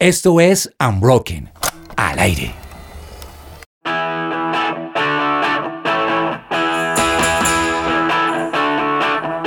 Esto es Unbroken, al aire.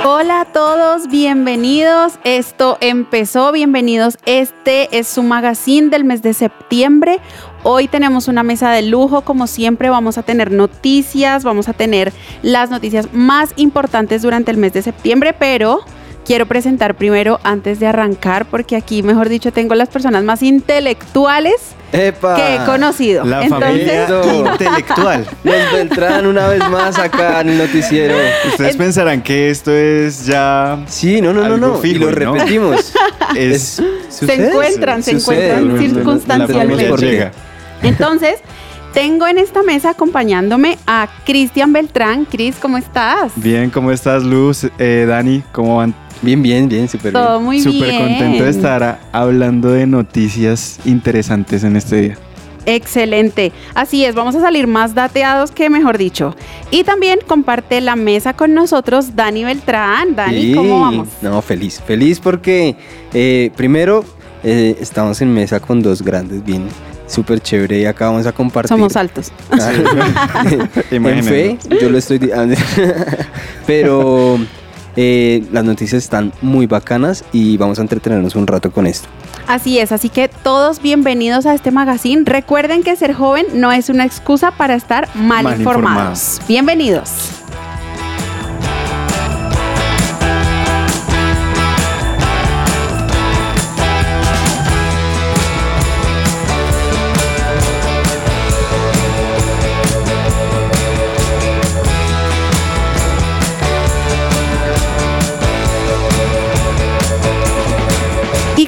Hola a todos, bienvenidos. Esto empezó, bienvenidos. Este es su magazine del mes de septiembre. Hoy tenemos una mesa de lujo, como siempre vamos a tener noticias, vamos a tener las noticias más importantes durante el mes de septiembre, pero quiero presentar primero antes de arrancar, porque aquí, mejor dicho, tengo las personas más intelectuales que he conocido. La familia intelectual. Nos vendrán una vez más acá en el noticiero. Ustedes pensarán que esto es ya. Sí, no, no, no, no. y lo repetimos. Es, se encuentran, se encuentran circunstancialmente. Entonces, tengo en esta mesa acompañándome a Cristian Beltrán. Cris, ¿cómo estás? Bien, ¿cómo estás, Luz? Eh, Dani, ¿cómo van? Bien, bien, bien, súper bien. Todo muy Súper bien. contento de estar hablando de noticias interesantes en este día. Excelente. Así es, vamos a salir más dateados que mejor dicho. Y también comparte la mesa con nosotros Dani Beltrán. Dani, Sí. ¿cómo vamos? No, feliz, feliz porque eh, primero eh, estamos en mesa con dos grandes, bien, súper chévere y acá vamos a compartir. Somos altos. en Imagínense. fe, yo lo estoy... Pero eh, las noticias están muy bacanas y vamos a entretenernos un rato con esto. Así es, así que todos bienvenidos a este magazine. Recuerden que ser joven no es una excusa para estar mal, Mal informados. informados. Bienvenidos.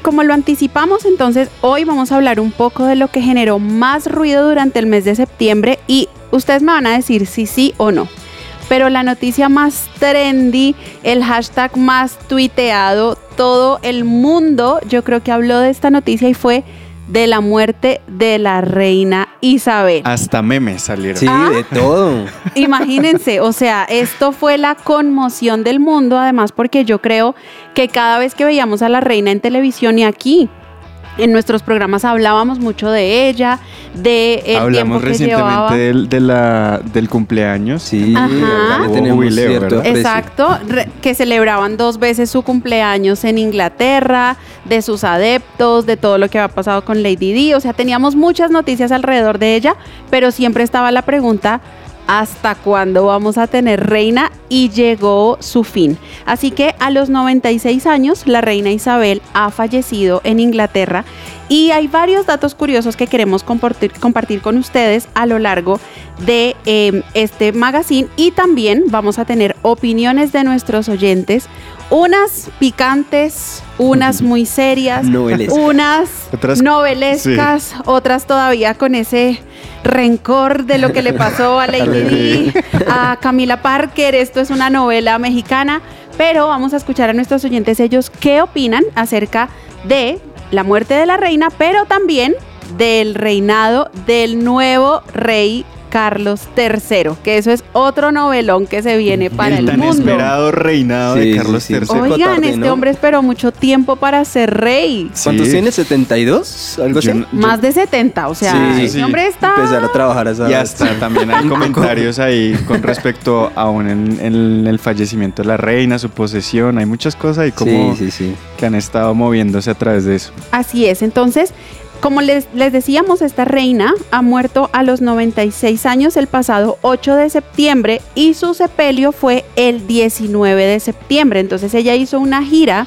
Como lo anticipamos, entonces hoy vamos a hablar un poco de lo que generó más ruido durante el mes de septiembre y ustedes me van a decir si sí o no. Pero la noticia más trendy, el hashtag más tuiteado, todo el mundo yo creo que habló de esta noticia y fue de la muerte de la reina Isabel. Hasta memes salieron. Sí, de todo. Imagínense, o sea, esto fue la conmoción del mundo, además porque yo creo que cada vez que veíamos a la reina en televisión y aquí en nuestros programas hablábamos mucho de ella, de el Hablamos tiempo que llevaba. recientemente del, de la, del cumpleaños. Sí, Ajá. tenemos jubileo, cierto. Exacto, re- que celebraban dos veces su cumpleaños en Inglaterra, de sus adeptos, de todo lo que había pasado con Lady Di. O sea, teníamos muchas noticias alrededor de ella, pero siempre estaba la pregunta, ¿hasta cuándo vamos a tener reina? Y llegó su fin. Así que a los 96 años, la reina Isabel ha fallecido en Inglaterra y hay varios datos curiosos que queremos compartir, compartir con ustedes a lo largo de eh, este magazine. Y también vamos a tener opiniones de nuestros oyentes, unas picantes, unas muy serias, Novelescas. unas Otras- novelescas, otras todavía con ese rencor de lo que le pasó a Lady Di, a Camila Parker. Esto es una novela mexicana, pero vamos a escuchar a nuestros oyentes. Ellos qué opinan acerca de la muerte de la reina, pero también del reinado del nuevo rey Carlos III, que eso es otro novelón que se viene para el el, tan mundo. esperado reinado Sí, de Carlos sí. III. Oigan, tarde, este ¿no? hombre esperó mucho tiempo para ser rey. ¿Cuántos Sí. tiene? ¿72? ¿Algo Yo así? yo- Más de 70, o sea, Sí, ese sí. hombre está... Empezar a trabajar a esa Y edad. hasta también hay comentarios ahí con respecto aún en, en el fallecimiento de la reina, su posesión, hay muchas cosas ahí como Sí, sí, sí. que han estado moviéndose a través de eso. Así es, entonces, como les, les decíamos, esta reina ha muerto a los 96 años el pasado 8 de septiembre y su sepelio fue el 19 de septiembre. Entonces ella hizo una gira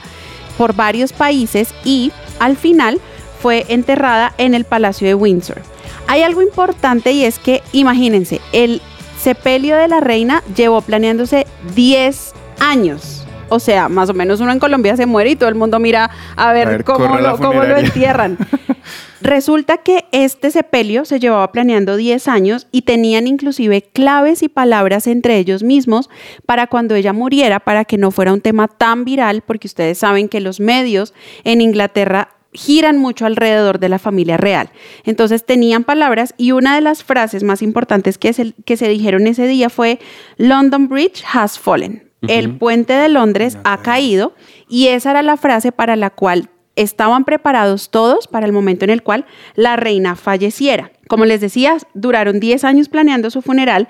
por varios países y al final fue enterrada en el Palacio de Windsor. Hay algo importante y es que, imagínense, el sepelio de la reina llevó planeándose 10 años. O sea, más o menos uno en Colombia se muere y todo el mundo mira a ver, A ver, cómo, lo, cómo lo funeraria. entierran. Resulta que este sepelio se llevaba planeando 10 años y tenían inclusive claves y palabras entre ellos mismos para cuando ella muriera, para que no fuera un tema tan viral, porque ustedes saben que los medios en Inglaterra giran mucho alrededor de la familia real. Entonces tenían palabras y una de las frases más importantes que se, que se dijeron ese día fue London Bridge has fallen. El puente de Londres ha caído y esa era la frase para la cual estaban preparados todos para el momento en el cual la reina falleciera. Como les decía, duraron 10 años planeando su funeral.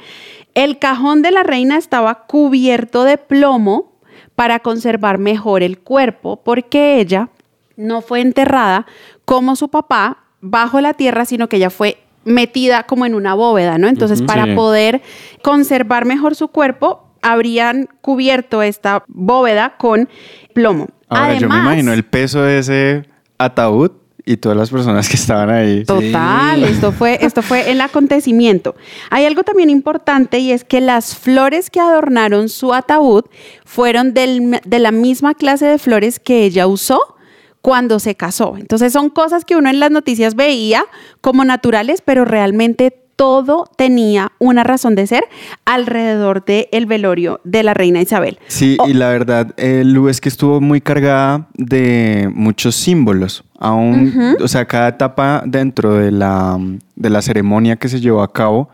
El cajón de la reina estaba cubierto de plomo para conservar mejor el cuerpo, porque ella no fue enterrada como su papá bajo la tierra, sino que ella fue metida como en una bóveda, ¿no? Entonces, para Sí. poder conservar mejor su cuerpo, habrían cubierto esta bóveda con plomo. Ahora yo me Además- imagino el peso de ese ataúd y todas las personas que estaban ahí. Total, Sí. esto fue, esto fue el acontecimiento. Hay algo también importante y es que las flores que adornaron su ataúd fueron del- de la misma clase de flores que ella usó cuando se casó. Entonces son cosas que uno en las noticias veía como naturales, pero realmente todo tenía una razón de ser alrededor del velorio de la reina Isabel. Sí, Oh. y la verdad, eh, Lu, es que estuvo muy cargada de muchos símbolos. Aún, o sea, cada etapa dentro de la, de la ceremonia que se llevó a cabo,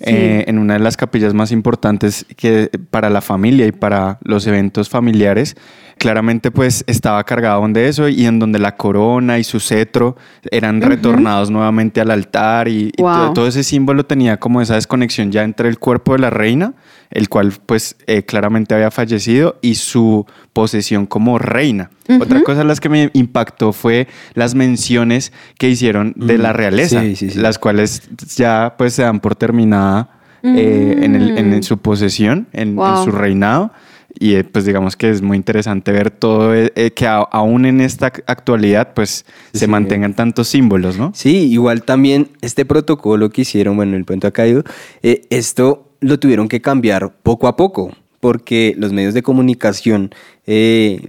eh, en una de las capillas más importantes que para la familia y para los eventos familiares, claramente pues estaba cargado de eso y en donde la corona y su cetro eran retornados nuevamente al altar y, y Wow. todo, todo ese símbolo tenía como esa desconexión ya entre el cuerpo de la reina, el cual pues eh, claramente había fallecido, y su posesión como reina. Otra cosa en las que me impactó fue las menciones que hicieron de Mm, la realeza, sí, sí, sí. las cuales ya pues se dan por terminada eh, en, el- en- en su posesión, en, en Wow. su reinado. Y eh, pues digamos que es muy interesante ver todo, eh, eh, que a- aún en esta actualidad pues se Sí. mantengan tantos símbolos, ¿no? Sí, igual también este protocolo que hicieron, bueno, el puente ha caído, eh, esto lo tuvieron que cambiar poco a poco, porque los medios de comunicación, eh,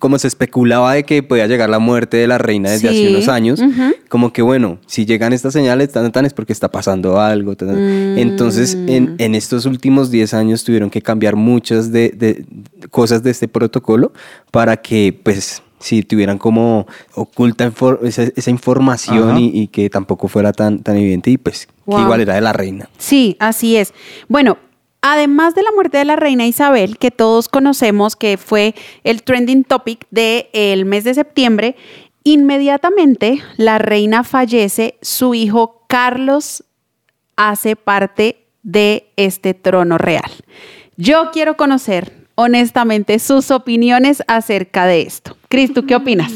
como se especulaba de que podía llegar la muerte de la reina desde Sí, hace unos años, como que bueno, si llegan estas señales tan, tan es porque está pasando algo. tan, tan. Entonces, en, en estos últimos 10 años tuvieron que cambiar muchas de, de cosas de este protocolo para que, pues, si tuvieran como oculta esa, esa información y, y que tampoco fuera tan, tan evidente y pues Wow. que igual era de la reina. Sí, así es. Bueno, además de la muerte de la reina Isabel, que todos conocemos que fue el trending topic del mes de septiembre, inmediatamente la reina fallece, su hijo Carlos hace parte de este trono real. Yo quiero conocer honestamente sus opiniones acerca de esto. Cris, ¿tú qué opinas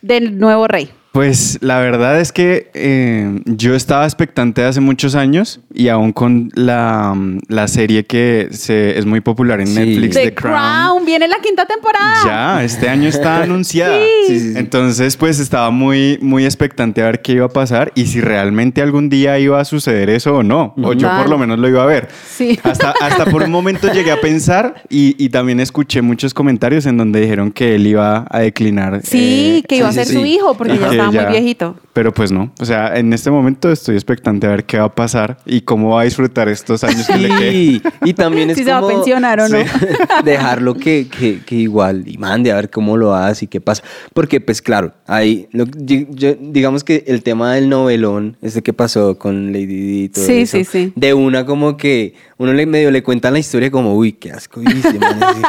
del nuevo rey? Pues la verdad es que eh, yo estaba expectante hace muchos años y aún con la, la serie que se, es muy popular en Sí. Netflix, The, The Crown. Crown. viene la quinta temporada. Ya, este año está anunciada. Sí. Sí, sí, sí. Entonces, pues estaba muy, muy expectante a ver qué iba a pasar y si realmente algún día iba a suceder eso o no. O yo por lo menos lo iba a ver. Sí. Hasta, hasta por un momento llegué a pensar y, y también escuché muchos comentarios en donde dijeron que él iba a declinar. Sí, eh, que iba sí, a ser sí, su sí. hijo porque ya que estaba ya- muy viejito. Pero pues no. O sea, en este momento estoy expectante a ver qué va a pasar y cómo va a disfrutar estos años que le quedan. Sí, y también es Si se va a pensionar o no. dejarlo que, que, que igual y mande a ver cómo lo hace y qué pasa. Porque, pues claro, ahí, lo- yo- yo- digamos que el tema del novelón, este que pasó con Lady Di y todo Sí, eso, sí, sí. de una como que uno le medio le cuentan la historia como, uy, qué asco. y se man,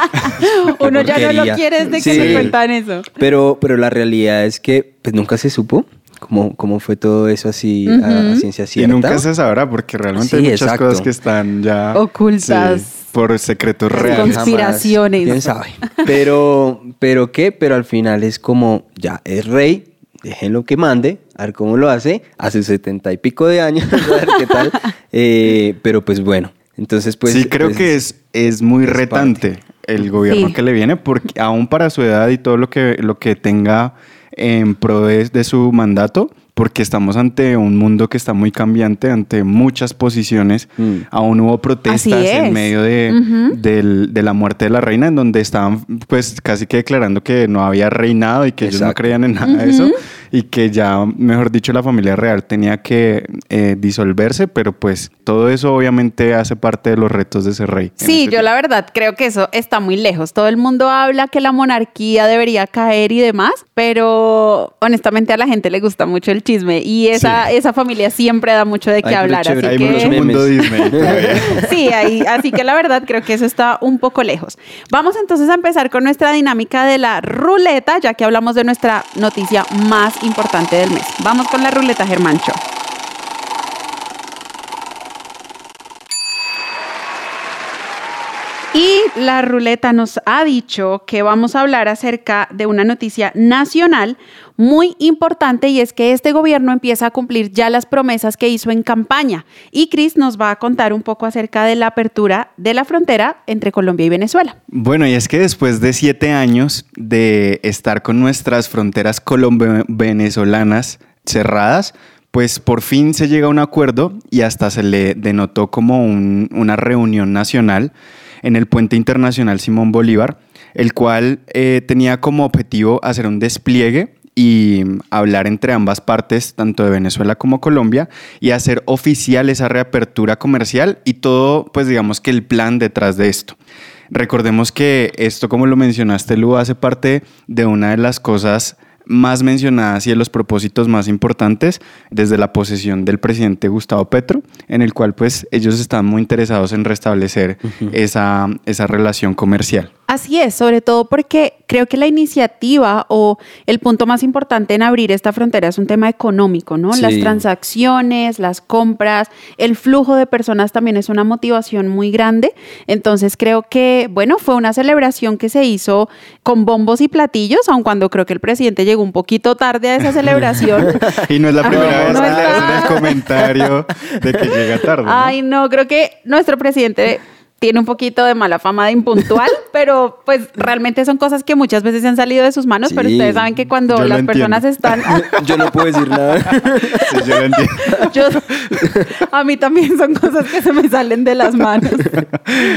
Uno ya no lo quiere desde que Sí. le cuentan eso. Pero, pero la realidad es que pues nunca se supo cómo, cómo fue todo eso así a- a, ciencia Y cierta. nunca se sabrá porque realmente Sí, hay muchas exacto. cosas que están ya Ocultas. sí, por secretos reales. Jamás. conspiraciones. ¿Quién sabe? Pero, pero qué, pero al final es como, ya, es rey, déjenlo que mande, a ver cómo lo hace, a sus setenta y pico de años, a ver qué tal. Eh, pero pues bueno, entonces pues... sí, creo pues, que es, es muy es retante el gobierno Sí. que le viene porque aún para su edad y todo lo que, lo que tenga en pro de, de su mandato, porque estamos ante un mundo que está muy cambiante, ante muchas posiciones. Mm. Aún hubo protestas en medio de, del- de la muerte de la reina, en donde estaban pues casi que declarando que no había reinado y que ellos no creían en nada de eso y que ya, mejor dicho, la familia real tenía que eh, disolverse, pero pues todo eso obviamente hace parte de los retos de ese rey. Sí, este yo la verdad creo que eso está muy lejos. Todo el mundo habla que la monarquía debería caer y demás, pero honestamente a la gente le gusta mucho el chisme y esa, esa familia siempre da mucho de qué hablar. chévere, así Hay que... mucho memes. mundo Disney. todavía. Sí, así que la verdad creo que eso está un poco lejos. Vamos entonces a empezar con nuestra dinámica de la ruleta, ya que hablamos de nuestra noticia más importante del mes. Vamos con la ruleta, Germancho. Y la ruleta nos ha dicho que vamos a hablar acerca de una noticia nacional muy importante y es que este gobierno empieza a cumplir ya las promesas que hizo en campaña. Y Chris nos va a contar un poco acerca de la apertura de la frontera entre Colombia y Venezuela. Bueno, y es que después de siete años de estar con nuestras fronteras colombo-venezolanas cerradas, pues por fin se llega a un acuerdo y hasta se le denotó como un- una reunión nacional en el puente internacional Simón Bolívar, el cual eh, tenía como objetivo hacer un despliegue y hablar entre ambas partes, tanto de Venezuela como Colombia, y hacer oficial esa reapertura comercial y todo, pues digamos que el plan detrás de esto. Recordemos que esto, como lo mencionaste, Lu, hace parte de una de las cosas más mencionadas y de los propósitos más importantes desde la posesión del presidente Gustavo Petro, en el cual pues ellos están muy interesados en restablecer esa, esa relación comercial. Así es, sobre todo porque creo que la iniciativa o el punto más importante en abrir esta frontera es un tema económico, ¿no? Sí. Las transacciones, las compras, el flujo de personas también es una motivación muy grande. Entonces creo que, bueno, fue una celebración que se hizo con bombos y platillos, aun cuando creo que el presidente llegó un poquito tarde a esa celebración. Y no es la Ah, primera vez no que le hacen el comentario de que llega tarde. ¿no? Ay, no, creo que nuestro presidente tiene un poquito de mala fama de impuntual, pero pues realmente son cosas que muchas veces se han salido de sus manos, pero ustedes saben que cuando las personas están... Yo no puedo decir nada. Sí, yo lo entiendo. Yo, a mí también son cosas que se me salen de las manos.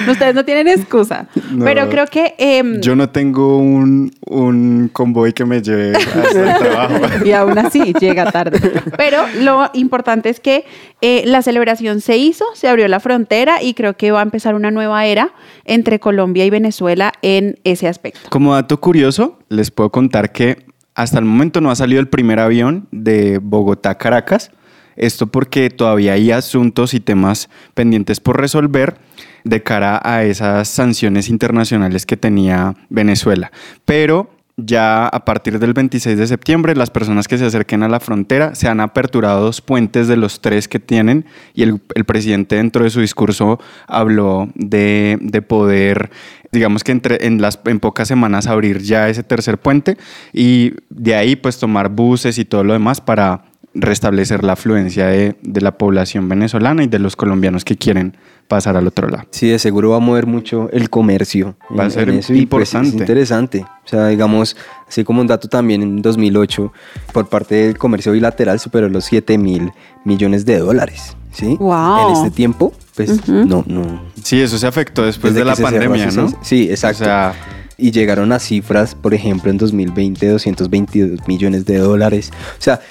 Ustedes no tienen excusa, No. pero creo que... em, Yo no tengo un, un convoy que me lleve hasta el trabajo. y aún así llega tarde. Pero lo importante es que eh, la celebración se hizo, se abrió la frontera y creo que va a empezar una nueva era entre Colombia y Venezuela en ese aspecto. Como dato curioso, les puedo contar que hasta el momento no ha salido el primer avión de Bogotá a Caracas. Esto porque todavía hay asuntos y temas pendientes por resolver de cara a esas sanciones internacionales que tenía Venezuela. Pero ya a partir del 26 de septiembre, las personas que se acerquen a la frontera se han aperturado dos puentes de los tres que tienen y el, presidente dentro de su discurso habló de, de poder, digamos que entre, en, las, en pocas semanas abrir ya ese tercer puente y de ahí pues tomar buses y todo lo demás para restablecer la afluencia de, de la población venezolana y de los colombianos que quieren pasar al otro lado. Sí, de seguro va a mover mucho el comercio. Va a ser eso y, pues, importante. es interesante. O sea, digamos, así como un dato también, en 2008, por parte del comercio bilateral superó los 7 mil millones de dólares. ¿Sí? Wow. En este tiempo, pues no, no. Sí, eso se afectó después desde de la cerró pandemia, ¿no? Sí, exacto. O sea, y llegaron a cifras, por ejemplo, en 2020, 222 millones de dólares. O sea,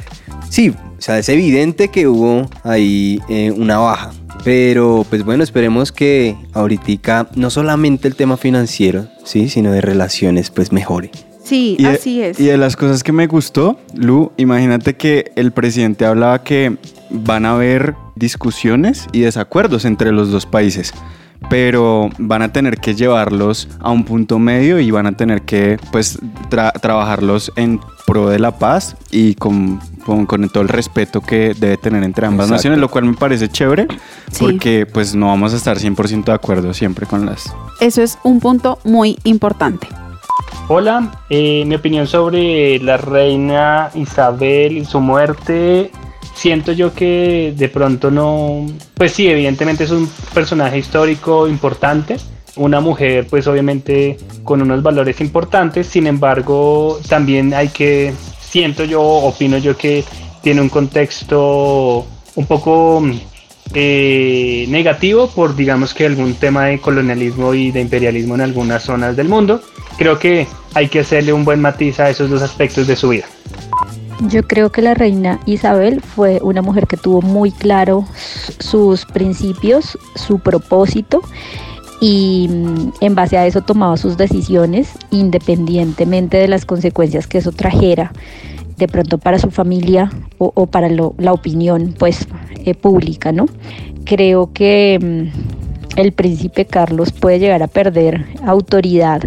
sí, o sea, es evidente que hubo ahí eh, una baja. Pero, pues bueno, esperemos que ahorita no solamente el tema financiero, sí, sino de relaciones, pues mejore. Sí, Y de- así es. Y de las cosas que me gustó, Lu, imagínate que el presidente hablaba que van a haber discusiones y desacuerdos entre los dos países, pero van a tener que llevarlos a un punto medio y van a tener que pues tra- trabajarlos en pro de la paz y con, con, con todo el respeto que debe tener entre ambas Exacto. naciones, lo cual me parece chévere Sí. porque pues no vamos a estar 100% de acuerdo siempre con las... Eso es un punto muy importante. Hola, eh, mi opinión sobre la reina Isabel y su muerte. Siento yo que de pronto no, pues sí, evidentemente es un personaje histórico importante, una mujer pues obviamente con unos valores importantes, sin embargo también hay que, siento yo, opino yo que tiene un contexto un poco eh, negativo por digamos que algún tema de colonialismo y de imperialismo en algunas zonas del mundo. Creo que hay que hacerle un buen matiz a esos dos aspectos de su vida. Yo creo que la reina Isabel fue una mujer que tuvo muy claro sus principios, su propósito y mm, en base a eso tomaba sus decisiones independientemente de las consecuencias que eso trajera. de pronto para su familia o, para la opinión pues eh, pública, ¿no? Creo que mm, el príncipe Carlos puede llegar a perder autoridad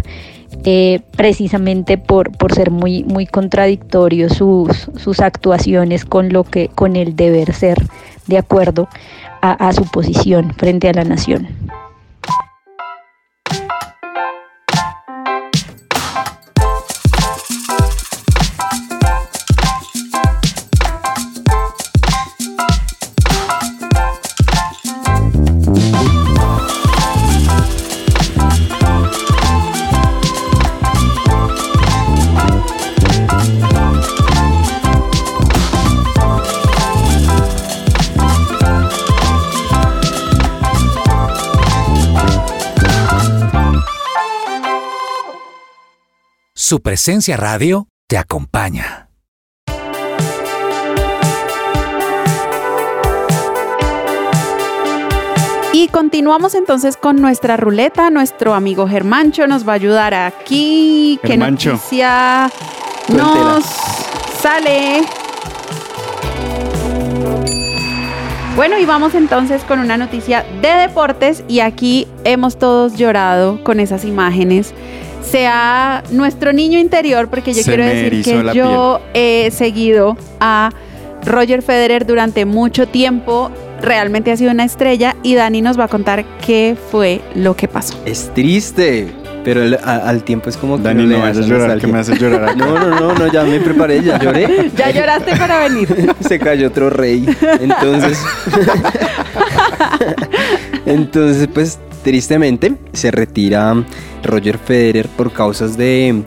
eh, precisamente por, por ser muy, muy contradictorio sus, sus actuaciones con lo que, con el deber ser de acuerdo a su posición frente a la nación. Su presencia radio te acompaña. Y continuamos entonces con nuestra ruleta. Nuestro amigo Germancho nos va a ayudar aquí. ¿Qué noticia nos sale? Bueno, y vamos entonces con una noticia de deportes y aquí hemos todos llorado con esas imágenes sea nuestro niño interior, porque yo quiero decir que yo he seguido a Roger Federer durante mucho tiempo. Realmente ha sido una estrella y Dani nos va a contar qué fue lo que pasó. Es triste. Pero al tiempo es como que Dani, no, vas a llorar, que me hace llorar. No, no, no, no, ya me preparé, ya lloré. Ya lloraste para venir. Se cayó otro rey. Entonces. Entonces, pues tristemente se retira Roger Federer por causas de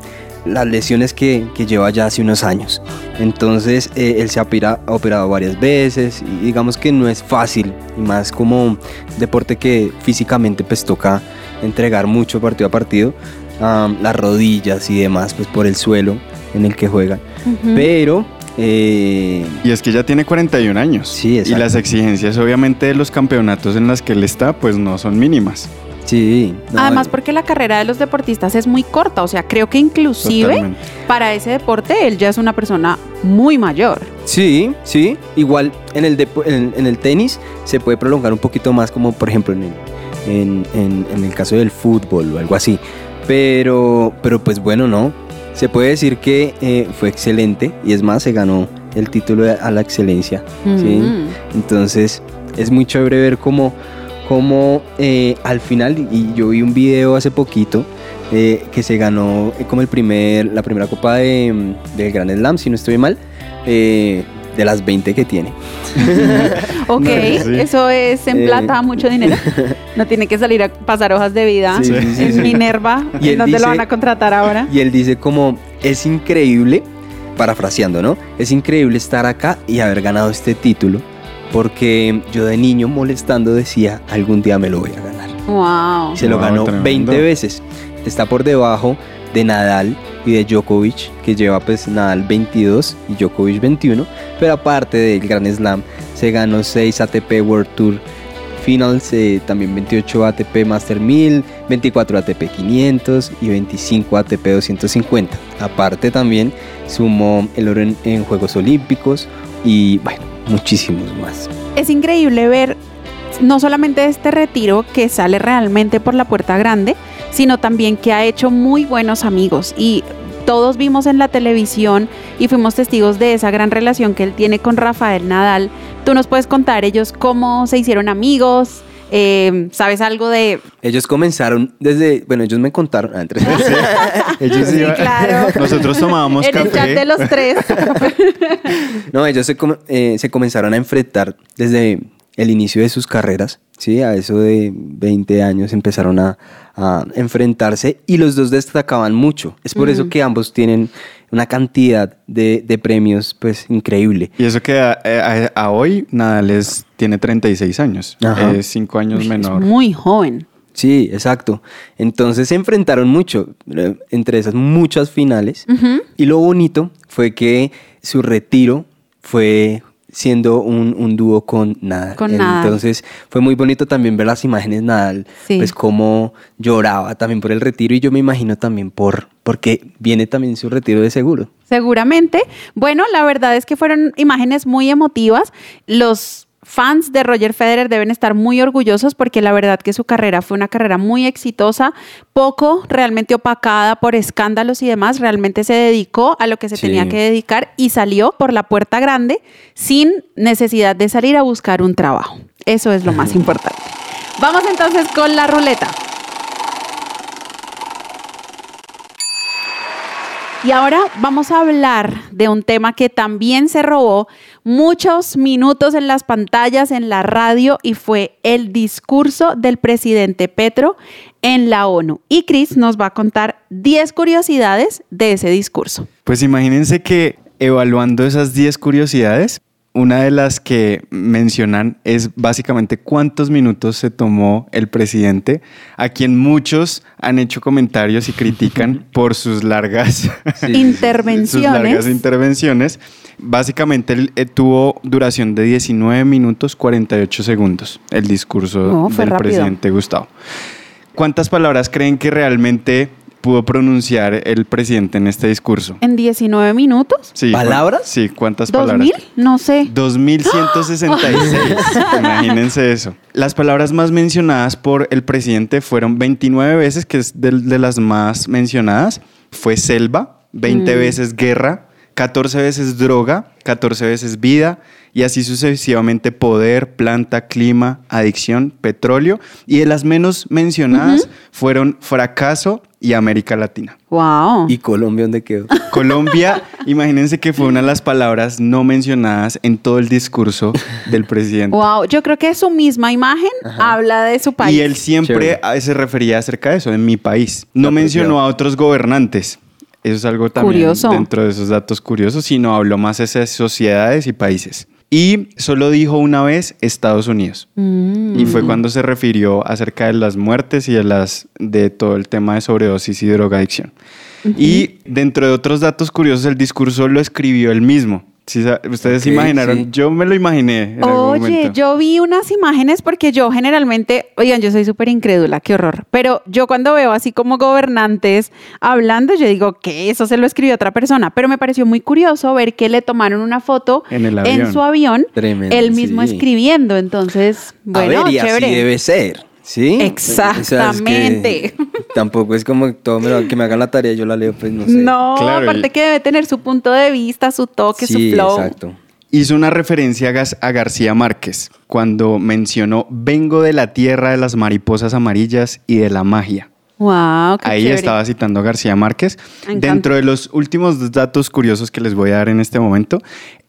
las lesiones que, lleva ya hace unos años. Entonces eh, él se ha, operado varias veces y digamos que no es fácil y más como deporte que físicamente pues toca entregar mucho partido a partido, las rodillas y demás pues por el suelo en el que juega. Pero eh, y es que ya tiene 41 años. Sí, Y las exigencias, obviamente, de los campeonatos en las que él está, pues no son mínimas. Sí. Además, porque la carrera de los deportistas es muy corta. O sea, creo que inclusive para ese deporte él ya es una persona muy mayor. Sí, sí. Igual en el, en, el tenis se puede prolongar un poquito más, como por ejemplo en el, en, el caso del fútbol o algo así. Pero, pero pues bueno, no se puede decir que eh, fue excelente y es más, se ganó el título a la excelencia. ¿sí? Entonces es muy chévere ver cómo, cómo eh, al final, y yo vi un video hace poquito, eh, que se ganó como el primer, la primera copa de, del Grand Slam, si no estoy mal, de las 20 que tiene. ok, eso es en plata mucho dinero. No tiene que salir a pasar hojas de vida en Minerva, y donde lo van a contratar ahora. Y él dice como, es increíble, parafraseando, ¿no? Es increíble estar acá y haber ganado este título, porque yo de niño molestando decía, algún día me lo voy a ganar. Wow. se lo ganó 20 veces. Está por debajo de Nadal y de Djokovic, que lleva pues Nadal 22 y Djokovic 21, pero aparte del Grand Slam se ganó 6 ATP World Tour Finals, eh, también 28 ATP Master 1000, 24 ATP 500 y 25 ATP 250. Aparte también sumó el oro en Juegos Olímpicos y bueno, muchísimos más. Es increíble ver no solamente este retiro que sale realmente por la puerta grande, sino también que ha hecho muy buenos amigos y todos vimos en la televisión y fuimos testigos de esa gran relación que él tiene con Rafael Nadal. ¿Tú nos puedes contar ellos cómo se hicieron amigos? Eh, ¿Sabes algo de...? Ellos comenzaron desde... Bueno, ellos me contaron... Ah, ellos sí, claro. Nosotros tomábamos en el chat de los tres. no, ellos se, eh, se comenzaron a enfrentar desde el inicio de sus carreras, ¿sí? A eso de 20 años empezaron a, enfrentarse y los dos destacaban mucho. Es por eso que ambos tienen una cantidad de, premios pues increíble. Y eso que a, hoy Nadal tiene 36 años, es 5 años menor. Es muy joven. Sí, exacto. Entonces se enfrentaron mucho, eh, entre esas muchas finales. Y lo bonito fue que su retiro fue siendo un, un dúo con Nadal. Con Nadal. Entonces fue muy bonito también ver las imágenes Nadal, Sí. pues cómo lloraba también por el retiro y yo me imagino también por, porque viene también su retiro de seguro. Seguramente. Bueno, la verdad es que fueron imágenes muy emotivas. Los fans de Roger Federer deben estar muy orgullosos porque la verdad que su carrera fue una carrera muy exitosa, poco realmente opacada por escándalos y demás, realmente se dedicó a lo que se Sí. tenía que dedicar y salió por la puerta grande sin necesidad de salir a buscar un trabajo. Eso es lo más importante. Vamos entonces con la ruleta. Y ahora vamos a hablar de un tema que también se robó muchos minutos en las pantallas, en la radio, y fue el discurso del presidente Petro en la ONU. Y Chris nos va a contar 10 curiosidades de ese discurso. Pues imagínense que evaluando esas 10 curiosidades, una de las que mencionan es básicamente cuántos minutos se tomó el presidente, a quien muchos han hecho comentarios y critican por sus largas Intervenciones. sus largas intervenciones. Básicamente él, eh, tuvo duración de 19 minutos 48 segundos el discurso No, del rápido. presidente Gustavo. ¿Cuántas palabras creen que realmente pudo pronunciar el presidente en este discurso? ¿En 19 minutos? Sí, ¿Palabras? ¿cuán- Sí, ¿cuántas ¿Dos palabras? mil? No sé. 2166. Imagínense eso. Las palabras más mencionadas por el presidente fueron 29 veces, que es de, de las más mencionadas. Fue selva, 20 Mm. veces guerra, 14 veces droga, 14 veces vida y así sucesivamente poder, planta, clima, adicción, petróleo. Y de las menos mencionadas fueron fracaso y América Latina. Wow. ¿Y Colombia dónde quedó? Colombia, imagínense que fue una de las palabras no mencionadas en todo el discurso del presidente. Wow, yo creo que su misma imagen habla de su país. Y él siempre Chévere. se refería acerca de eso, en mi país. No mencionó a otros gobernantes. Eso es algo también Curioso. dentro de esos datos curiosos, sino habló más de sociedades y países. Y solo dijo una vez Estados Unidos. Mm. Y fue cuando se refirió acerca de las muertes y de, las, de todo el tema de sobredosis y drogadicción. Y dentro de otros datos curiosos, el discurso lo escribió él mismo. Sí, Ustedes se Ok, imaginaron, sí. yo me lo imaginé. En Oye, yo vi unas imágenes porque yo generalmente, oigan, yo soy súper incrédula, qué horror, pero yo cuando veo así como gobernantes hablando, yo digo que eso se lo escribió otra persona, pero me pareció muy curioso ver que le tomaron una foto En el avión. su avión, Tremendo, él mismo sí. escribiendo, entonces, bueno, a ver, y chévere. así debe ser. ¿Sí? Exactamente. O sea, es que tampoco es como todo me lo- que me hagan la tarea y yo la leo, pues no sé. No, Claro, aparte que debe tener su punto de vista, su toque, sí, su flow. exacto. hizo una referencia a García Márquez cuando mencionó vengo de la tierra de las mariposas amarillas y de la magia. Wow, qué Ahí chévere. estaba citando a García Márquez. Dentro de los últimos datos curiosos que les voy a dar en este momento,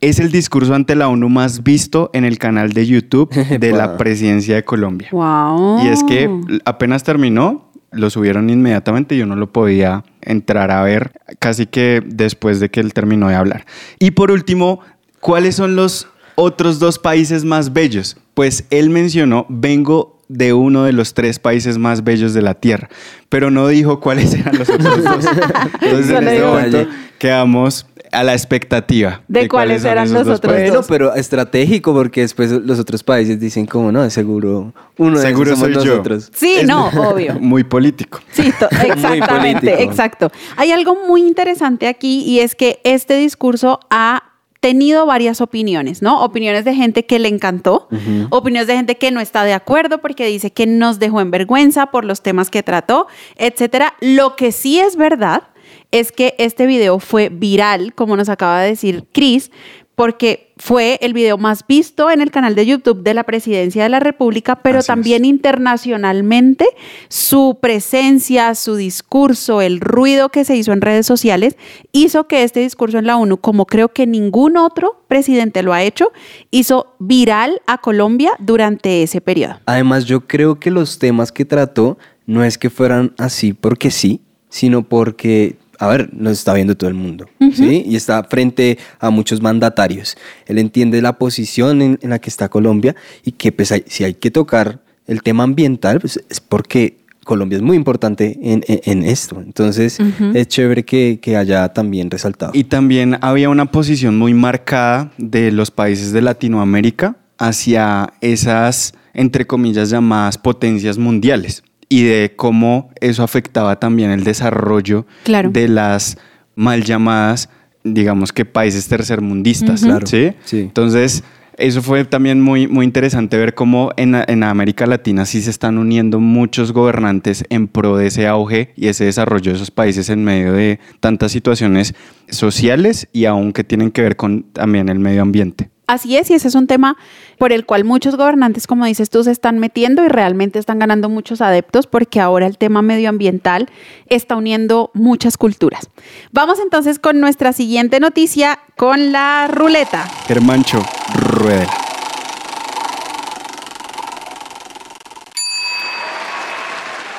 es el discurso ante la ONU más visto en el canal de YouTube de la presidencia de Colombia. Wow. Y es que apenas terminó, lo subieron inmediatamente, yo no lo podía entrar a ver casi que después de que él terminó de hablar. Y por último, ¿cuáles son los otros dos países más bellos? Pues él mencionó, vengo de uno de los tres países más bellos de la Tierra, pero no dijo cuáles eran los otros dos. Entonces en este momento quedamos a la expectativa. ¿De cuáles eran los otros países. Bueno, pero estratégico porque después los otros países dicen como no, de seguro uno de Seguro esos somos soy yo. nosotros. Sí, Es no, obvio. Muy político. Sí, exactamente, político. exacto. Hay algo muy interesante aquí y es que este discurso ha tenido varias opiniones, ¿no? Opiniones de gente que le encantó, opiniones de gente que no está de acuerdo porque dice que nos dejó en vergüenza por los temas que trató, etcétera. Lo que sí es verdad es que este video fue viral, como nos acaba de decir Chris, porque fue el video más visto en el canal de YouTube de la Presidencia de la República, pero Así es. también internacionalmente su presencia, su discurso, el ruido que se hizo en redes sociales, hizo que este discurso en la ONU, como creo que ningún otro presidente lo ha hecho, hizo viral a Colombia durante ese periodo. Además, yo creo que los temas que trató no es que fueran así porque sí, sino porque, a ver, nos está viendo todo el mundo, ¿sí? Y está frente a muchos mandatarios. Él entiende la posición en, en la que está Colombia y que pues hay- si hay que tocar el tema ambiental, pues es porque Colombia es muy importante en, en- en esto. Entonces, es chévere que, que haya también resaltado. Y también había una posición muy marcada de los países de Latinoamérica hacia esas, entre comillas, llamadas potencias mundiales y de cómo eso afectaba también el desarrollo Claro. de las mal llamadas, digamos que países tercermundistas. Ujú. Claro. ¿sí? Sí. Entonces, eso fue también muy, muy interesante ver cómo en, en América Latina sí se están uniendo muchos gobernantes en pro de ese auge y ese desarrollo de esos países en medio de tantas situaciones sociales y aún que tienen que ver con también el medio ambiente. Así es, y ese es un tema por el cual muchos gobernantes, como dices tú, se están metiendo y realmente están ganando muchos adeptos porque ahora el tema medioambiental está uniendo muchas culturas. Vamos entonces con nuestra siguiente noticia, con la ruleta. Germancho, rueda.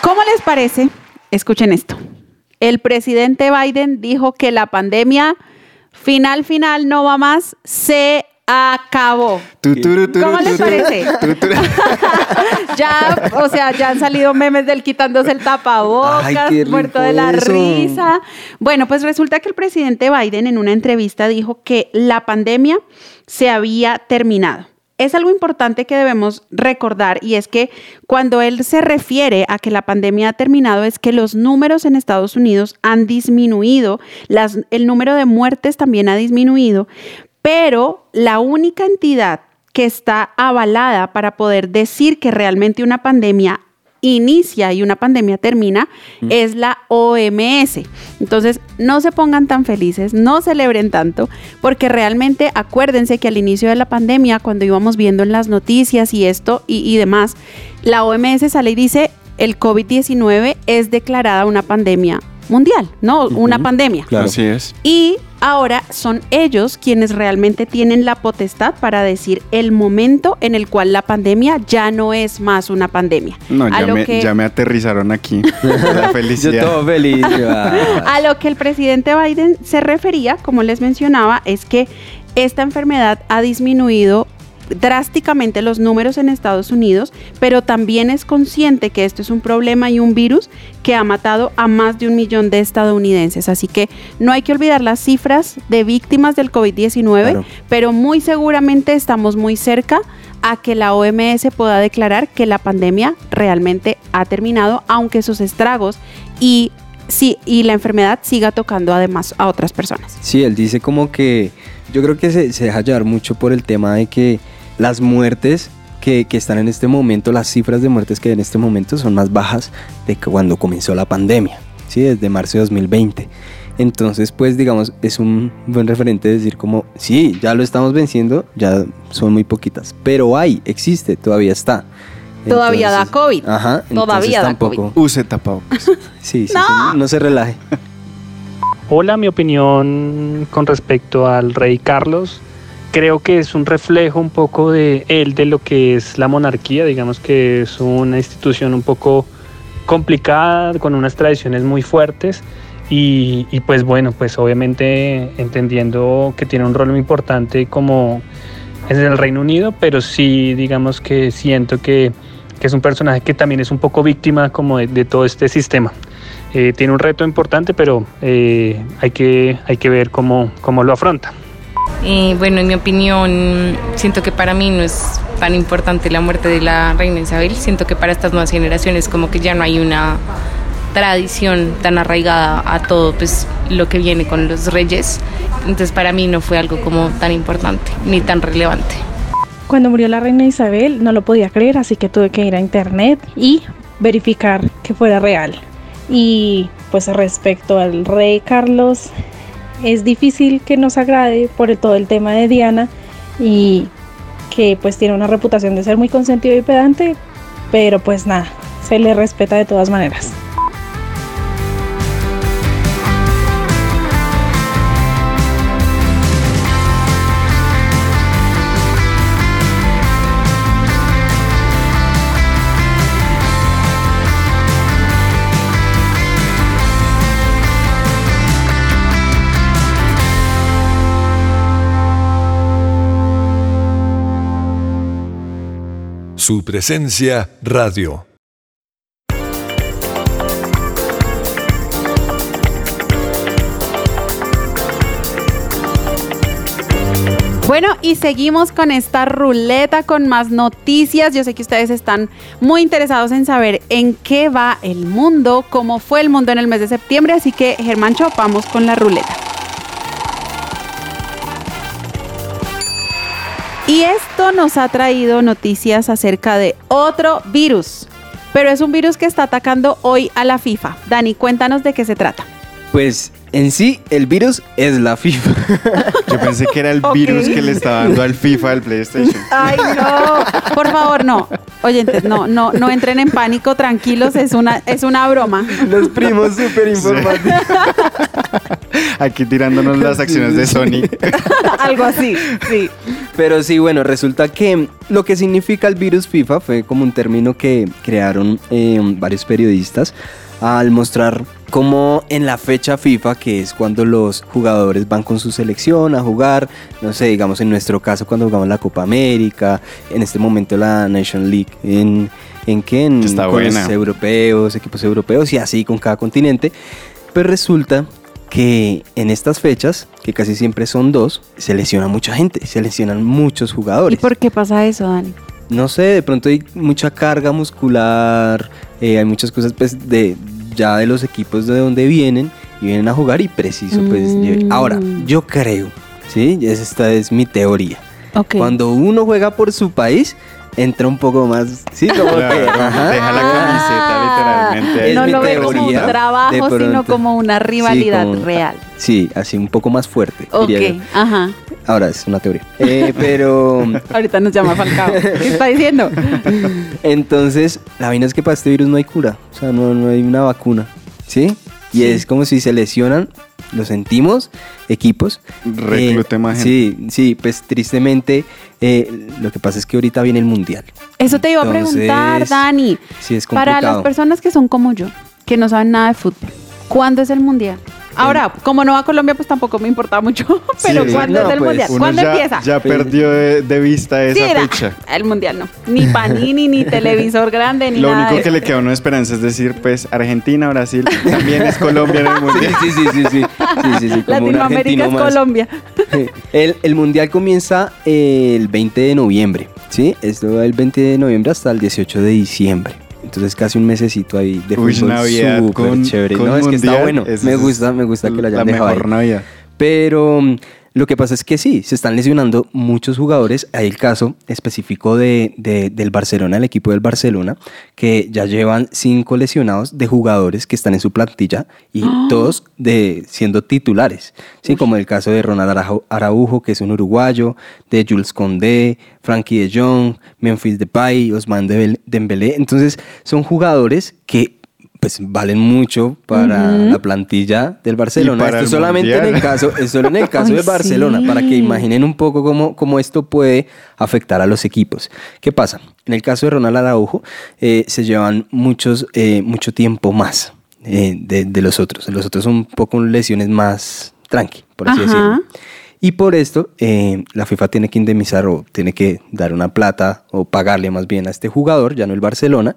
¿Cómo les parece? Escuchen esto. El presidente Biden dijo que la pandemia final, final, no va más, se acabó. ¿Cómo les parece? Ya, o sea, ya han salido memes del quitándose el tapabocas, Ay, muerto de la eso. risa. Bueno, pues resulta que el presidente Biden en una entrevista dijo que la pandemia se había terminado. Es algo importante que debemos recordar y es que cuando él se refiere a que la pandemia ha terminado es que los números en Estados Unidos han disminuido, las- el número de muertes también ha disminuido, pero la única entidad que está avalada para poder decir que realmente una pandemia inicia y una pandemia termina es la OMS. Entonces, no se pongan tan felices, no celebren tanto, porque realmente acuérdense que al inicio de la pandemia, cuando íbamos viendo en las noticias y esto y, y demás, la OMS sale y dice, el COVID-19 es declarada una pandemia mundial, ¿no? Una pandemia. Claro. Así es. Y ahora son ellos quienes realmente tienen la potestad para decir el momento en el cual la pandemia ya no es más una pandemia. No, ya me, que- ya me aterrizaron aquí. La Yo felicidad. todo feliz. ah. A lo que el presidente Biden se refería, como les mencionaba, es que esta enfermedad ha disminuido drásticamente los números en Estados Unidos, pero también es consciente que esto es un problema y un virus que ha matado a más de un millón de estadounidenses. Así que no hay que olvidar las cifras de víctimas del COVID-19, Claro. pero muy seguramente estamos muy cerca a que la OMS pueda declarar que la pandemia realmente ha terminado, aunque sus estragos y, sí, y la enfermedad siga tocando además a otras personas. Sí, él dice como que yo creo que se, se deja llevar mucho por el tema de que las muertes que, que están en este momento, las cifras de muertes que hay en este momento son más bajas de que cuando comenzó la pandemia, ¿sí? desde marzo de 2020. Entonces, pues digamos, es un buen referente decir como, sí, ya lo estamos venciendo, ya son muy poquitas, pero hay, existe, todavía está. Todavía da COVID. Ajá, Todavía da tampoco. Use tapabocas. Sí, sí, No. sí, no se relaje. Hola, mi opinión con respecto al rey Carlos. Creo que es un reflejo un poco de él, de lo que es la monarquía. Digamos que es una institución un poco complicada, con unas tradiciones muy fuertes. Y, pues bueno, pues obviamente entendiendo que tiene un rol muy importante como en el Reino Unido, pero sí digamos que siento que, que es un personaje que también es un poco víctima como de, de todo este sistema. Eh, tiene un reto importante, pero eh, hay, que, hay que ver cómo, cómo lo afronta. Eh, bueno, en mi opinión, siento que para mí no es tan importante la muerte de la reina Isabel. Siento que para estas nuevas generaciones como que ya no hay una tradición tan arraigada a todo pues lo que viene con los reyes. Entonces para mí no fue algo como tan importante ni tan relevante. Cuando murió la reina Isabel no lo podía creer, así que tuve que ir a internet y verificar que fuera real. Y pues respecto al rey Carlos, es difícil que nos agrade por todo el tema de Diana y que pues tiene una reputación de ser muy consentido y pedante, pero pues nada, se le respeta de todas maneras. su presencia radio. Bueno, y seguimos con esta ruleta con más noticias. Yo sé que ustedes están muy interesados en saber en qué va el mundo, cómo fue el mundo en el mes de septiembre, así que Germán Chopamos con la ruleta. Y esto nos ha traído noticias acerca de otro virus, pero es un virus que está atacando hoy a la FIFA. Dani, cuéntanos de qué se trata. Pues en sí, el virus es la FIFA. Yo pensé que era el Ok. virus que le estaba dando al FIFA al PlayStation. Ay, no. Por favor, no. Oyentes, no, no, no entren en pánico, tranquilos, es una, es una broma. Los primos súper informativos. Aquí tirándonos las acciones de Sony. Algo así, sí. Pero sí, bueno, resulta que lo que significa el virus FIFA fue como un término que crearon eh, varios periodistas al mostrar cómo en la fecha FIFA, que es cuando los jugadores van con su selección a jugar, no sé, digamos en nuestro caso cuando jugamos la Copa América, en este momento la Nation League, en, en qué, en está con los europeos, equipos europeos y así con cada continente, pues resulta que en estas fechas, que casi siempre son dos, se lesiona mucha gente, se lesionan muchos ¿Y jugadores. por qué pasa eso, Dani? No sé, de pronto hay mucha carga muscular, eh, hay muchas cosas pues de ya de los equipos de donde vienen y vienen a jugar y preciso pues Mm. ahora yo creo, sí, esta es mi teoría. Ok. Cuando uno juega por su país entra un poco más, sí, como Claro, que, ajá. deja la camiseta literalmente. Es no mi lo ve como un teoría, trabajo, sino como una rivalidad como- real. Sí, así un poco más fuerte. Ok, diría yo. ajá. Ahora es una teoría. Eh, pero Ahorita nos llama Falcao. ¿Qué está diciendo? entonces, la vaina es que para este virus no hay cura. O sea, no, no hay una vacuna. ¿Sí? Y es como si se lesionan, lo sentimos, equipos. Reclute Eh, más gente. Sí, sí, pues tristemente eh, lo que pasa es que ahorita viene el mundial. Eso te iba a preguntar, Dani. Sí, es Para complicado. las personas que son como yo, que no saben nada de fútbol, ¿cuándo es el mundial? Ahora, como no va a Colombia, pues tampoco me importa mucho. Pero Sí, ¿cuándo no, es el pues, mundial? ¿Cuándo ya, empieza? ya perdió de, de vista esa Sí, da- fecha. El mundial no. Ni panini, ni televisor grande, ni Lo nada. único que le queda a uno de esperanza es decir, pues Argentina, Brasil, también es Colombia en el mundial. sí, sí, sí, sí, sí, sí, sí, como Latinoamérica es más. Colombia. El, el mundial comienza el 20 de noviembre, ¿sí? Esto va del 20 de noviembre hasta el 18 de diciembre. Entonces casi un mesecito ahí de Uy, fútbol Navidad súper con- chévere. con no, es que está bueno. Me gusta, me gusta que lo hayan La dejado mejor ahí. Navidad. Pero lo que pasa es que sí, se están lesionando muchos jugadores. Hay el caso específico de, de- del Barcelona, el equipo del Barcelona, que ya llevan cinco lesionados de jugadores que están en su plantilla y todos de, siendo titulares. Sí, como el caso de Ronald Araujo, que es un uruguayo, de Jules Condé, Frankie de Jong, Memphis Depay, Osman Dembélé. Entonces, son jugadores que pues valen mucho para la plantilla del Barcelona. Esto solamente en el caso, es solo en el caso Ay, de Barcelona, sí. para que imaginen un poco cómo, cómo esto puede afectar a los equipos. ¿Qué pasa? En el caso de Ronald Araujo, eh, se llevan muchos, eh, mucho tiempo más eh, de, de los otros. Los otros son un poco lesiones más tranqui, por así Ajá. decirlo. Y por esto, eh, la FIFA tiene que indemnizar o tiene que dar una plata o pagarle más bien a este jugador, ya no el Barcelona,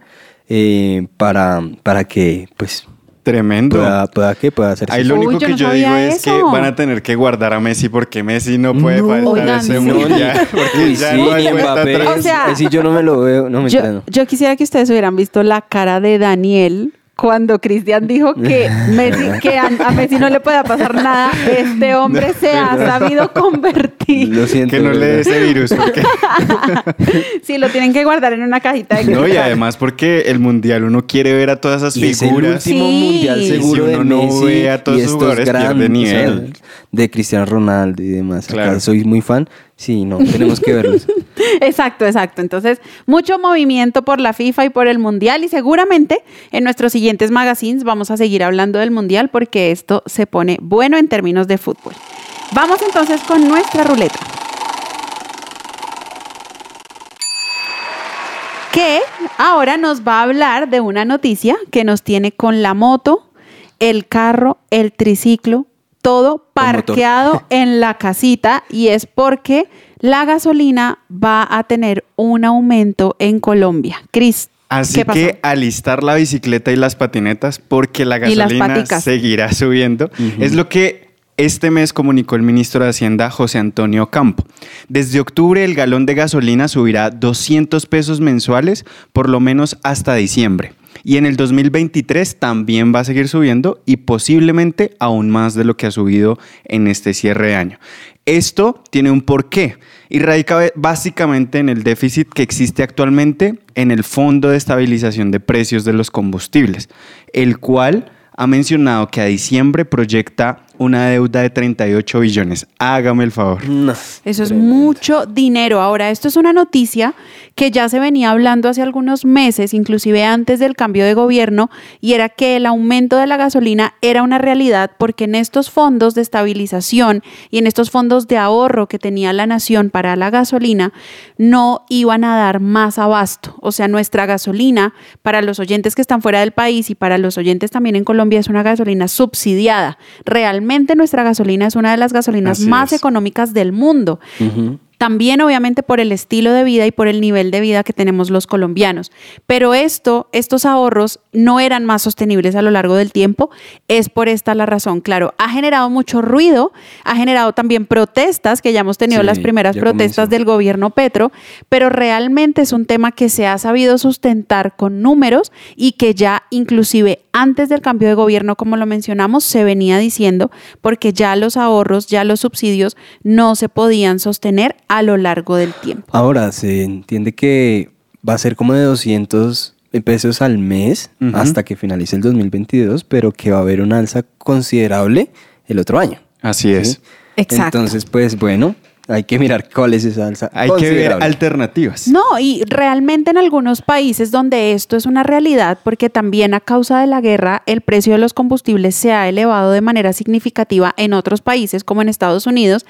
eh, para, para que pues Tremendo. pueda, pueda, que pueda hacer Ahí lo Uy, único yo que no yo digo es que van a tener que guardar a Messi porque Messi no puede No, faltar a ese mundial. Porque ya sí, no hay Mbappé. O sea, yo no me lo veo, no me Yo, yo quisiera que ustedes hubieran visto la cara de Daniel cuando Cristian dijo que, Messi- que a, a Messi no le pueda pasar nada. Este hombre se ha sabido convertir. Lo siento. que no le dé ese virus. Porque... Sí, lo tienen que guardar en una cajita de No, y cristal. además porque el mundial uno quiere ver a todas esas Y es el figuras. último Sí. mundial seguro si de uno no Messi ve a todos y estos jugadores, pierde grandes, nivel. o sea, de Cristiano Ronaldo y demás. Acá Claro. soy muy fan. Sí, no, tenemos que verlos. Exacto, exacto. Entonces, mucho movimiento por la FIFA y por el Mundial y seguramente en nuestros siguientes magazines vamos a seguir hablando del Mundial porque esto se pone bueno en términos de fútbol. Vamos entonces con nuestra ruleta. Que ahora nos va a hablar de una noticia que nos tiene con la moto, el carro, el triciclo, todo parqueado en la casita y es porque la gasolina va a tener un aumento en Colombia. Cris, Así ¿qué pasó? que alistar la bicicleta y las patinetas porque la gasolina seguirá subiendo. Es lo que este mes comunicó el ministro de Hacienda José Antonio Campo. Desde octubre el galón de gasolina subirá 200 pesos mensuales por lo menos hasta diciembre. Y en el 2023 también va a seguir subiendo y posiblemente aún más de lo que ha subido en este cierre de año. Esto tiene un porqué y radica básicamente en el déficit que existe actualmente en el Fondo de Estabilización de Precios de los Combustibles, el cual ha mencionado que a diciembre proyecta una deuda de 38 billones. Hágame el favor. Eso es mucho dinero. Ahora, esto es una noticia que ya se venía hablando hace algunos meses, inclusive antes del cambio de gobierno, y era que el aumento de la gasolina era una realidad porque en estos fondos de estabilización y en estos fondos de ahorro que tenía la nación para la gasolina, no iban a dar más abasto. O sea, nuestra gasolina, para los oyentes que están fuera del país y para los oyentes también en Colombia, es una gasolina subsidiada. Realmente nuestra gasolina es una de las gasolinas más económicas del mundo. También obviamente por el estilo de vida y por el nivel de vida que tenemos los colombianos. Pero esto, estos ahorros no eran más sostenibles a lo largo del tiempo. Es por esta la razón. Claro, ha generado mucho ruido, ha generado también protestas, que ya hemos tenido las primeras protestas del gobierno Petro, pero realmente es un tema que se ha sabido sustentar con números y que ya inclusive antes del cambio de gobierno, como lo mencionamos, se venía diciendo, porque ya los ahorros, ya los subsidios no se podían sostener a lo largo del tiempo. Ahora, se entiende que va a ser como de 200 pesos al mes hasta que finalice el 2022, pero que va a haber una alza considerable el otro año. Así es. Exacto. Entonces, pues bueno, hay que mirar cuál es esa alza. Hay que ver alternativas. No, y realmente en algunos países donde esto es una realidad, porque también a causa de la guerra el precio de los combustibles se ha elevado de manera significativa en otros países como en Estados Unidos,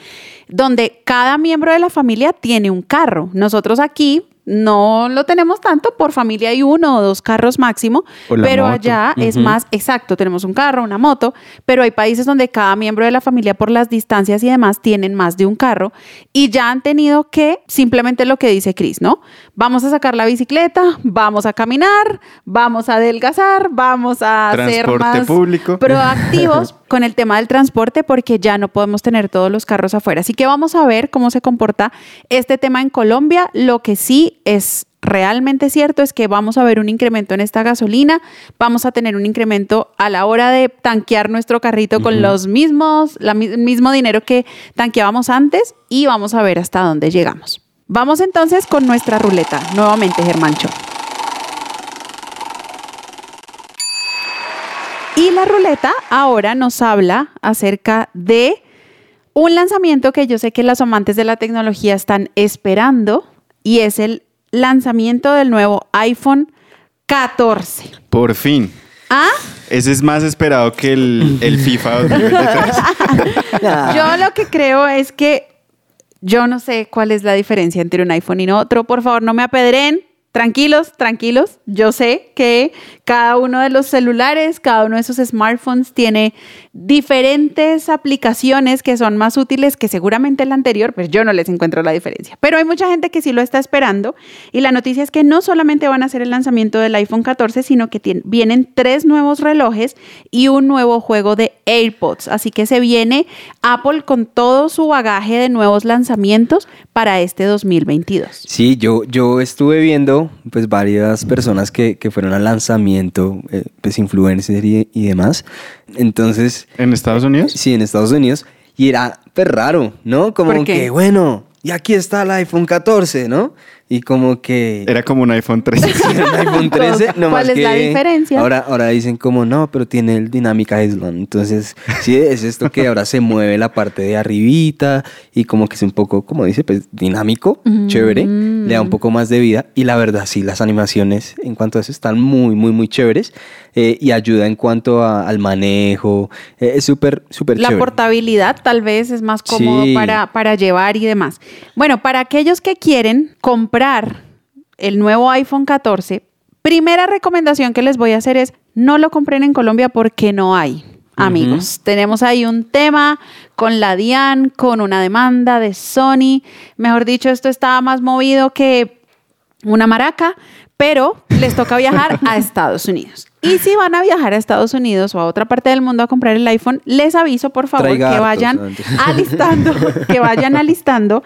donde cada miembro de la familia tiene un carro. Nosotros aquí no lo tenemos tanto, por familia hay uno o dos carros máximo, pero allá es más exacto, tenemos un carro, una moto, pero hay países donde cada miembro de la familia por las distancias y demás tienen más de un carro y ya han tenido que simplemente lo que dice Cris, ¿no? Vamos a sacar la bicicleta, vamos a caminar, vamos a adelgazar, vamos a ser más público. proactivos con el tema del transporte porque ya no podemos tener todos los carros afuera. Así que vamos a ver cómo se comporta este tema en Colombia. Lo que sí es realmente cierto es que vamos a ver un incremento en esta gasolina, vamos a tener un incremento a la hora de tanquear nuestro carrito con los mismos, el mismo dinero que tanqueábamos antes y vamos a ver hasta dónde llegamos. Vamos entonces con nuestra ruleta, nuevamente Germancho. Y la ruleta ahora nos habla acerca de un lanzamiento que yo sé que los amantes de la tecnología están esperando y es el lanzamiento del nuevo iPhone 14. Por fin. ¿Ah? Ese es más esperado que el, el FIFA 2023. yo lo que creo es que yo no sé cuál es la diferencia entre un iPhone y otro. Por favor, no me apedren. Tranquilos, tranquilos. Yo sé que cada uno de los celulares, cada uno de esos smartphones tiene diferentes aplicaciones que son más útiles que seguramente el anterior, pues yo no les encuentro la diferencia. Pero hay mucha gente que sí lo está esperando y la noticia es que no solamente van a hacer el lanzamiento del iPhone 14, sino que vienen tres nuevos relojes y un nuevo juego de AirPods. Así que se viene Apple con todo su bagaje de nuevos lanzamientos para este 2022. Sí, yo, yo estuve viendo pues varias personas que, que fueron al lanzamiento eh, pues influencer y, demás. Entonces... ¿En Estados Unidos? Sí, en Estados Unidos. Y era pues raro, ¿no? Como que, bueno, y aquí está el iPhone 14, ¿no? Y como que... Era como un iPhone 13. un iPhone 13. ¿Cuál es la diferencia? Ahora, ahora dicen como, no, pero tiene el Dynamic Island. Entonces, sí, es esto que ahora se mueve la parte de arribita y como que es un poco, como dice, pues dinámico, chévere, le da un poco más de vida. Y la verdad, sí, las animaciones en cuanto a eso están muy, muy, muy chéveres eh, y ayuda en cuanto al manejo. Eh, es súper, súper chévere. La portabilidad tal vez es más cómodo para, para llevar y demás. Bueno, para aquellos que quieren comprar el nuevo iPhone 14, primera recomendación que les voy a hacer es no lo compren en Colombia porque no hay. Amigos, tenemos ahí un tema con la DIAN, con una demanda de Sony. Mejor dicho, esto estaba más movido que una maraca, pero les toca viajar a Estados Unidos. Y si van a viajar a Estados Unidos o a otra parte del mundo a comprar el iPhone, les aviso por favor Traiga que hartos, vayan antes. alistando, que vayan alistando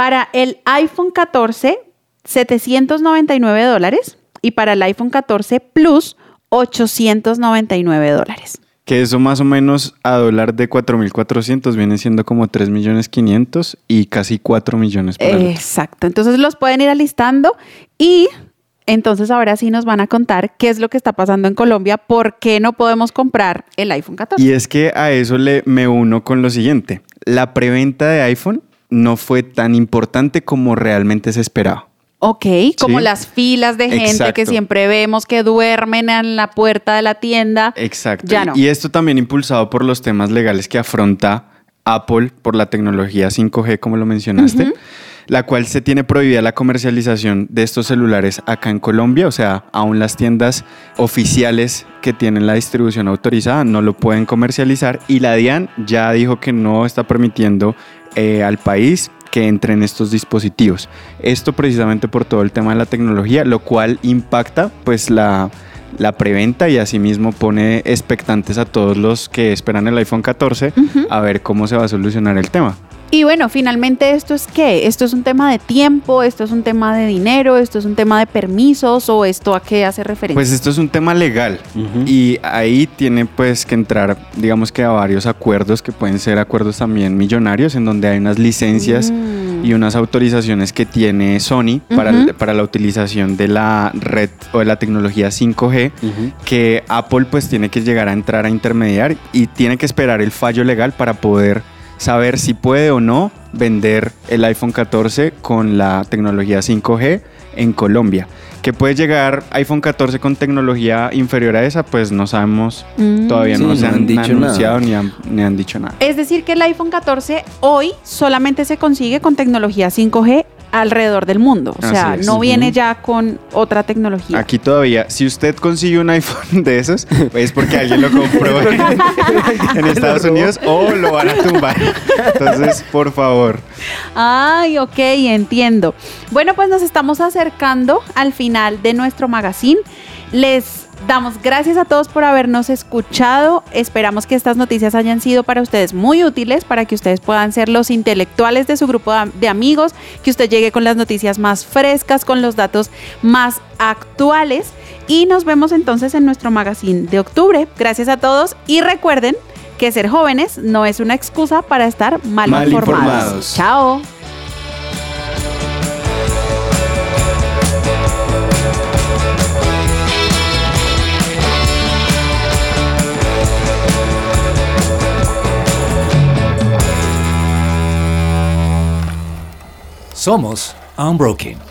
para el iPhone 14 799 dólares y para el iPhone 14 Plus 899 dólares. Que eso más o menos a dólar de 4.400 viene siendo como 3 millones 500 y casi 4 millones otro. Exacto. Entonces los pueden ir alistando y entonces ahora sí nos van a contar qué es lo que está pasando en Colombia, por qué no podemos comprar el iPhone 14. Y es que a eso le, me uno con lo siguiente. La preventa de iPhone no fue tan importante como realmente se esperaba. Ok, como las filas de gente que siempre vemos que duermen en la puerta de la tienda. Exacto. Ya no. Y esto también impulsado por los temas legales que afronta Apple por la tecnología 5G, como lo mencionaste, la cual se tiene prohibida la comercialización de estos celulares acá en Colombia, o sea, aún las tiendas oficiales que tienen la distribución autorizada no lo pueden comercializar y la DIAN ya dijo que no está permitiendo eh, al país que entren estos dispositivos. Esto precisamente por todo el tema de la tecnología, lo cual impacta pues la, la preventa y asimismo pone expectantes a todos los que esperan el iPhone 14 a ver cómo se va a solucionar el tema. Y bueno, finalmente esto es qué? Esto es un tema de tiempo, esto es un tema de dinero, esto es un tema de permisos o esto a qué hace referencia. Pues esto es un tema legal y ahí tiene pues que entrar digamos que a varios acuerdos que pueden ser acuerdos también millonarios en donde hay unas licencias Mm. y unas autorizaciones que tiene Sony para, para la utilización de la red o de la tecnología 5G que Apple pues tiene que llegar a entrar a intermediar y tiene que esperar el fallo legal para poder saber si puede o no vender el iPhone 14 con la tecnología 5G en Colombia. Que puede llegar iPhone 14 con tecnología inferior a esa, pues no sabemos, Mm. todavía Sí, no no se han han, dicho anunciado ni han, ni han dicho nada. Es decir, que el iPhone 14 hoy solamente se consigue con tecnología 5G alrededor del mundo. O sea, no viene ya con otra tecnología. Aquí todavía, si usted consigue un iPhone de esos, es porque alguien lo compró en, en Estados Unidos o lo van a tumbar. Entonces, por favor. Ay, ok, entiendo. Bueno, pues nos estamos acercando al final de nuestro magazine. Les damos gracias a todos por habernos escuchado. Esperamos que estas noticias hayan sido para ustedes muy útiles, para que ustedes puedan ser los intelectuales de su grupo de- amigos, que usted llegue con las noticias más frescas, con los datos más actuales. Y nos vemos entonces en nuestro magazine de octubre. Gracias a todos y recuerden que ser jóvenes no es una excusa para estar mal, Mal informados. informados. Chao. Somos Unbroken.